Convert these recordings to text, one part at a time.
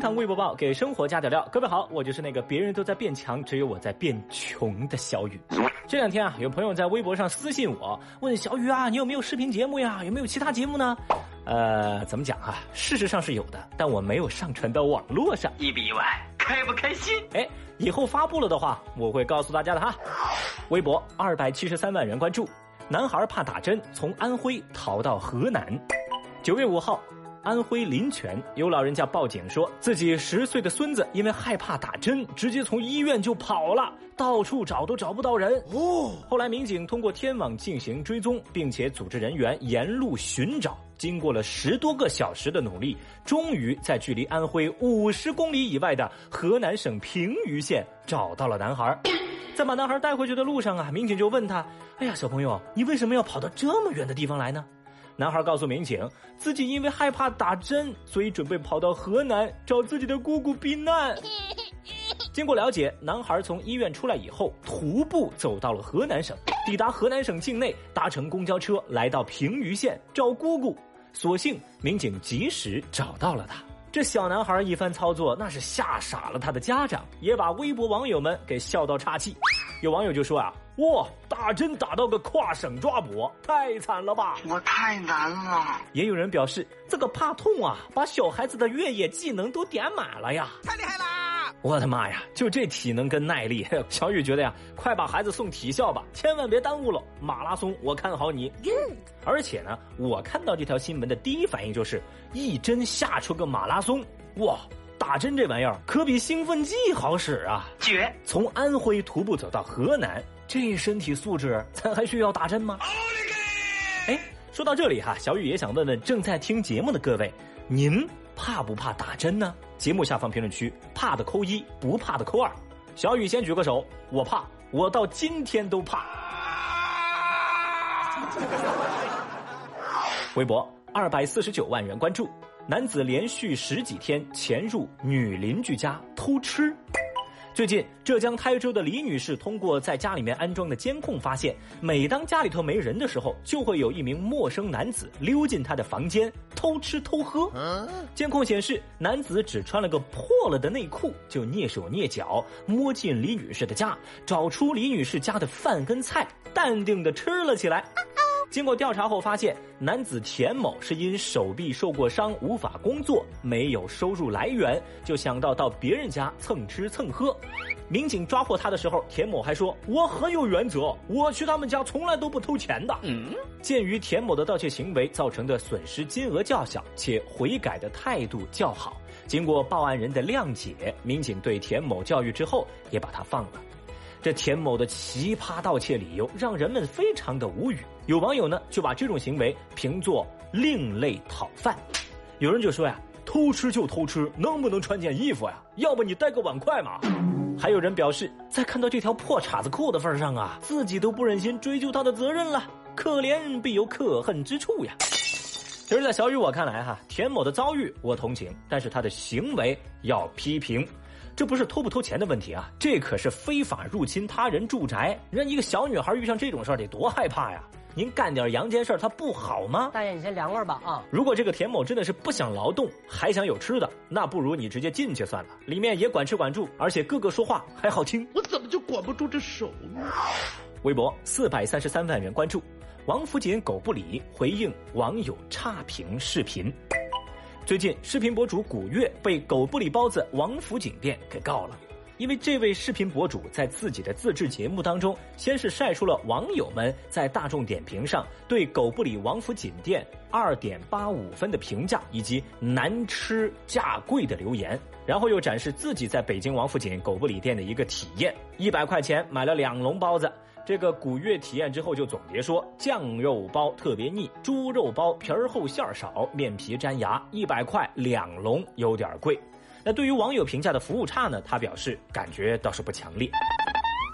堂微博报给生活加点料。各位好，我就是那个别人都在变强，只有我在变穷的小雨。这两天啊，有朋友在微博上私信我，问小雨啊，你有没有视频节目呀？有没有其他节目呢？呃，怎么讲啊？事实上是有的，但我没有上传到网络上。意不意外？开不开心？哎，以后发布了的话，我会告诉大家的哈。微博二百七十三万人关注，男孩怕打针，从安徽逃到河南。九月五号。安徽临泉有老人家报警说，自己十岁的孙子因为害怕打针，直接从医院就跑了，到处找都找不到人。哦，后来民警通过天网进行追踪，并且组织人员沿路寻找，经过了十多个小时的努力，终于在距离安徽五十公里以外的河南省平舆县找到了男孩。在把男孩带回去的路上啊，民警就问他：“哎呀，小朋友，你为什么要跑到这么远的地方来呢？”男孩告诉民警，自己因为害怕打针，所以准备跑到河南找自己的姑姑避难。经过了解，男孩从医院出来以后，徒步走到了河南省，抵达河南省境内，搭乘公交车来到平舆县找姑姑。所幸民警及时找到了他。这小男孩一番操作，那是吓傻了他的家长，也把微博网友们给笑到岔气。有网友就说啊。哇，打针打到个跨省抓捕，太惨了吧！我太难了。也有人表示，这个怕痛啊，把小孩子的越野技能都点满了呀！太厉害啦！我的妈呀，就这体能跟耐力，小雨觉得呀，快把孩子送体校吧，千万别耽误了。马拉松，我看好你。而且呢，我看到这条新闻的第一反应就是，一针吓出个马拉松，哇！打针这玩意儿可比兴奋剂好使啊！绝！从安徽徒步走到河南。这身体素质，咱还需要打针吗？哎，说到这里哈，小雨也想问问正在听节目的各位，您怕不怕打针呢？节目下方评论区，怕的扣一，不怕的扣二。小雨先举个手，我怕，我到今天都怕。微博二百四十九万人关注，男子连续十几天潜入女邻居家偷吃。最近，浙江台州的李女士通过在家里面安装的监控发现，每当家里头没人的时候，就会有一名陌生男子溜进她的房间偷吃偷喝。监控显示，男子只穿了个破了的内裤，就蹑手蹑脚摸进李女士的家，找出李女士家的饭跟菜，淡定的吃了起来。经过调查后发现，男子田某是因手臂受过伤，无法工作，没有收入来源，就想到到别人家蹭吃蹭喝。民警抓获他的时候，田某还说：“我很有原则，我去他们家从来都不偷钱的。”嗯，鉴于田某的盗窃行为造成的损失金额较小，且悔改的态度较好，经过报案人的谅解，民警对田某教育之后，也把他放了。这田某的奇葩盗窃理由让人们非常的无语，有网友呢就把这种行为评作另类讨饭，有人就说呀，偷吃就偷吃，能不能穿件衣服呀？要不你带个碗筷嘛？还有人表示，在看到这条破叉子裤的份上啊，自己都不忍心追究他的责任了，可怜必有可恨之处呀。其实，在小雨我看来哈，田某的遭遇我同情，但是他的行为要批评。这不是偷不偷钱的问题啊，这可是非法入侵他人住宅。人一个小女孩遇上这种事儿得多害怕呀！您干点阳间事儿，它不好吗？大爷，你先凉快吧啊！如果这个田某真的是不想劳动，还想有吃的，那不如你直接进去算了，里面也管吃管住，而且个个说话还好听。我怎么就管不住这手呢？微博四百三十三万人关注，王府井狗不理回应网友差评视频。最近，视频博主古月被狗不理包子王府井店给告了，因为这位视频博主在自己的自制节目当中，先是晒出了网友们在大众点评上对狗不理王府井店二点八五分的评价，以及难吃价贵的留言，然后又展示自己在北京王府井狗不理店的一个体验，一百块钱买了两笼包子。这个古月体验之后就总结说，酱肉包特别腻，猪肉包皮儿厚馅儿少，面皮粘牙，一百块两笼有点贵。那对于网友评价的服务差呢，他表示感觉倒是不强烈。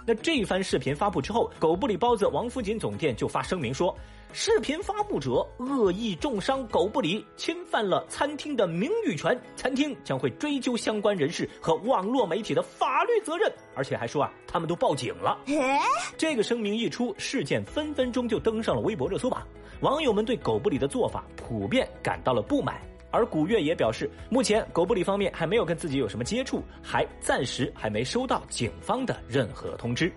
那这一番视频发布之后，狗不理包子王府井总店就发声明说。视频发布者恶意重伤狗不理，侵犯了餐厅的名誉权，餐厅将会追究相关人士和网络媒体的法律责任。而且还说啊，他们都报警了。这个声明一出，事件分分钟就登上了微博热搜榜，网友们对狗不理的做法普遍感到了不满。而古月也表示，目前狗不理方面还没有跟自己有什么接触，还暂时还没收到警方的任何通知。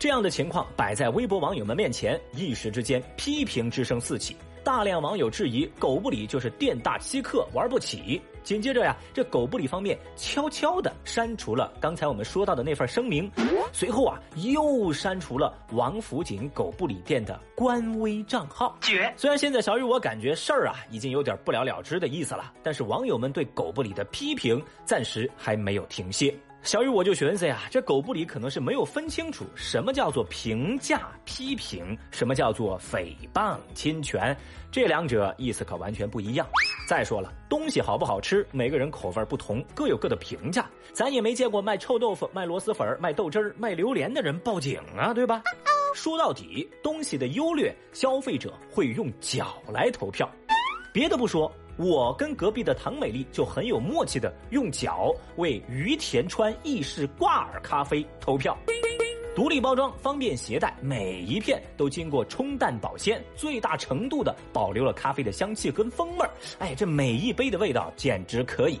这样的情况摆在微博网友们面前，一时之间批评之声四起。大量网友质疑狗不理就是店大欺客，玩不起。紧接着呀，这狗不理方面悄悄地删除了刚才我们说到的那份声明，随后啊又删除了王府井狗不理店的官微账号。绝！虽然现在小雨我感觉事儿啊已经有点不了了之的意思了，但是网友们对狗不理的批评暂时还没有停歇。小雨我就寻思呀，这狗不理可能是没有分清楚什么叫做评价批评，什么叫做诽谤侵权，这两者意思可完全不一样。再说了，东西好不好吃，每个人口味不同，各有各的评价。咱也没见过卖臭豆腐、卖螺蛳粉、卖豆汁儿、卖榴莲的人报警啊，对吧？说到底，东西的优劣，消费者会用脚来投票。别的不说。我跟隔壁的唐美丽就很有默契的用脚为于田川意式挂耳咖啡投票，独立包装，方便携带，每一片都经过冲淡保鲜，最大程度的保留了咖啡的香气跟风味儿哎，这每一杯的味道简直可以。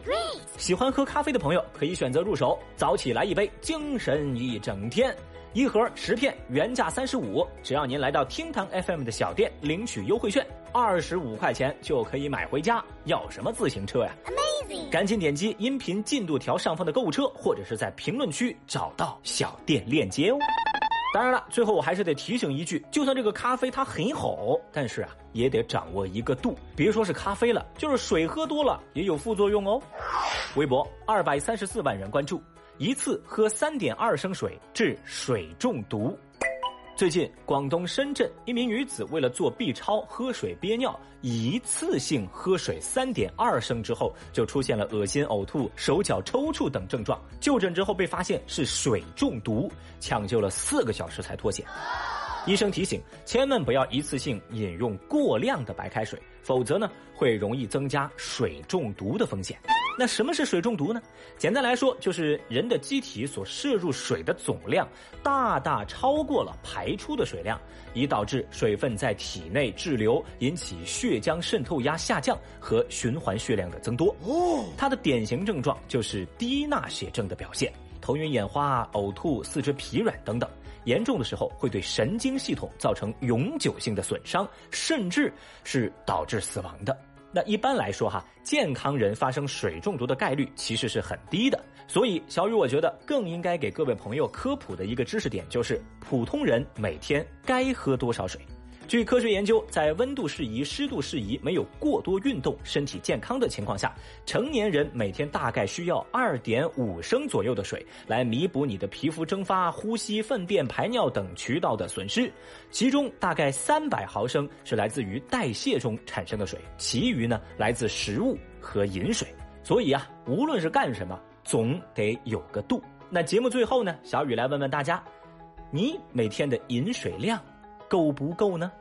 喜欢喝咖啡的朋友可以选择入手，早起来一杯，精神一整天。一盒十片，原价三十五，只要您来到厅堂 FM 的小店领取优惠券，二十五块钱就可以买回家。要什么自行车呀？Amazing！赶紧点击音频进度条上方的购物车，或者是在评论区找到小店链接哦。当然了，最后我还是得提醒一句，就算这个咖啡它很好，但是啊，也得掌握一个度。别说是咖啡了，就是水喝多了也有副作用哦。微博二百三十四万人关注。一次喝三点二升水致水中毒。最近，广东深圳一名女子为了做 B 超喝水憋尿，一次性喝水三点二升之后，就出现了恶心、呕吐、手脚抽搐等症状。就诊之后被发现是水中毒，抢救了四个小时才脱险。医生提醒：千万不要一次性饮用过量的白开水，否则呢会容易增加水中毒的风险。那什么是水中毒呢？简单来说，就是人的机体所摄入水的总量大大超过了排出的水量，以导致水分在体内滞留，引起血浆渗透压下降和循环血量的增多。哦，它的典型症状就是低钠血症的表现，头晕眼花、呕吐、四肢疲软等等。严重的时候会对神经系统造成永久性的损伤，甚至是导致死亡的。那一般来说哈，健康人发生水中毒的概率其实是很低的，所以小雨我觉得更应该给各位朋友科普的一个知识点就是，普通人每天该喝多少水。据科学研究，在温度适宜、湿度适宜、没有过多运动、身体健康的情况下，成年人每天大概需要二点五升左右的水，来弥补你的皮肤蒸发、呼吸、粪便、排尿等渠道的损失。其中大概三百毫升是来自于代谢中产生的水，其余呢来自食物和饮水。所以啊，无论是干什么，总得有个度。那节目最后呢，小雨来问问大家：你每天的饮水量够不够呢？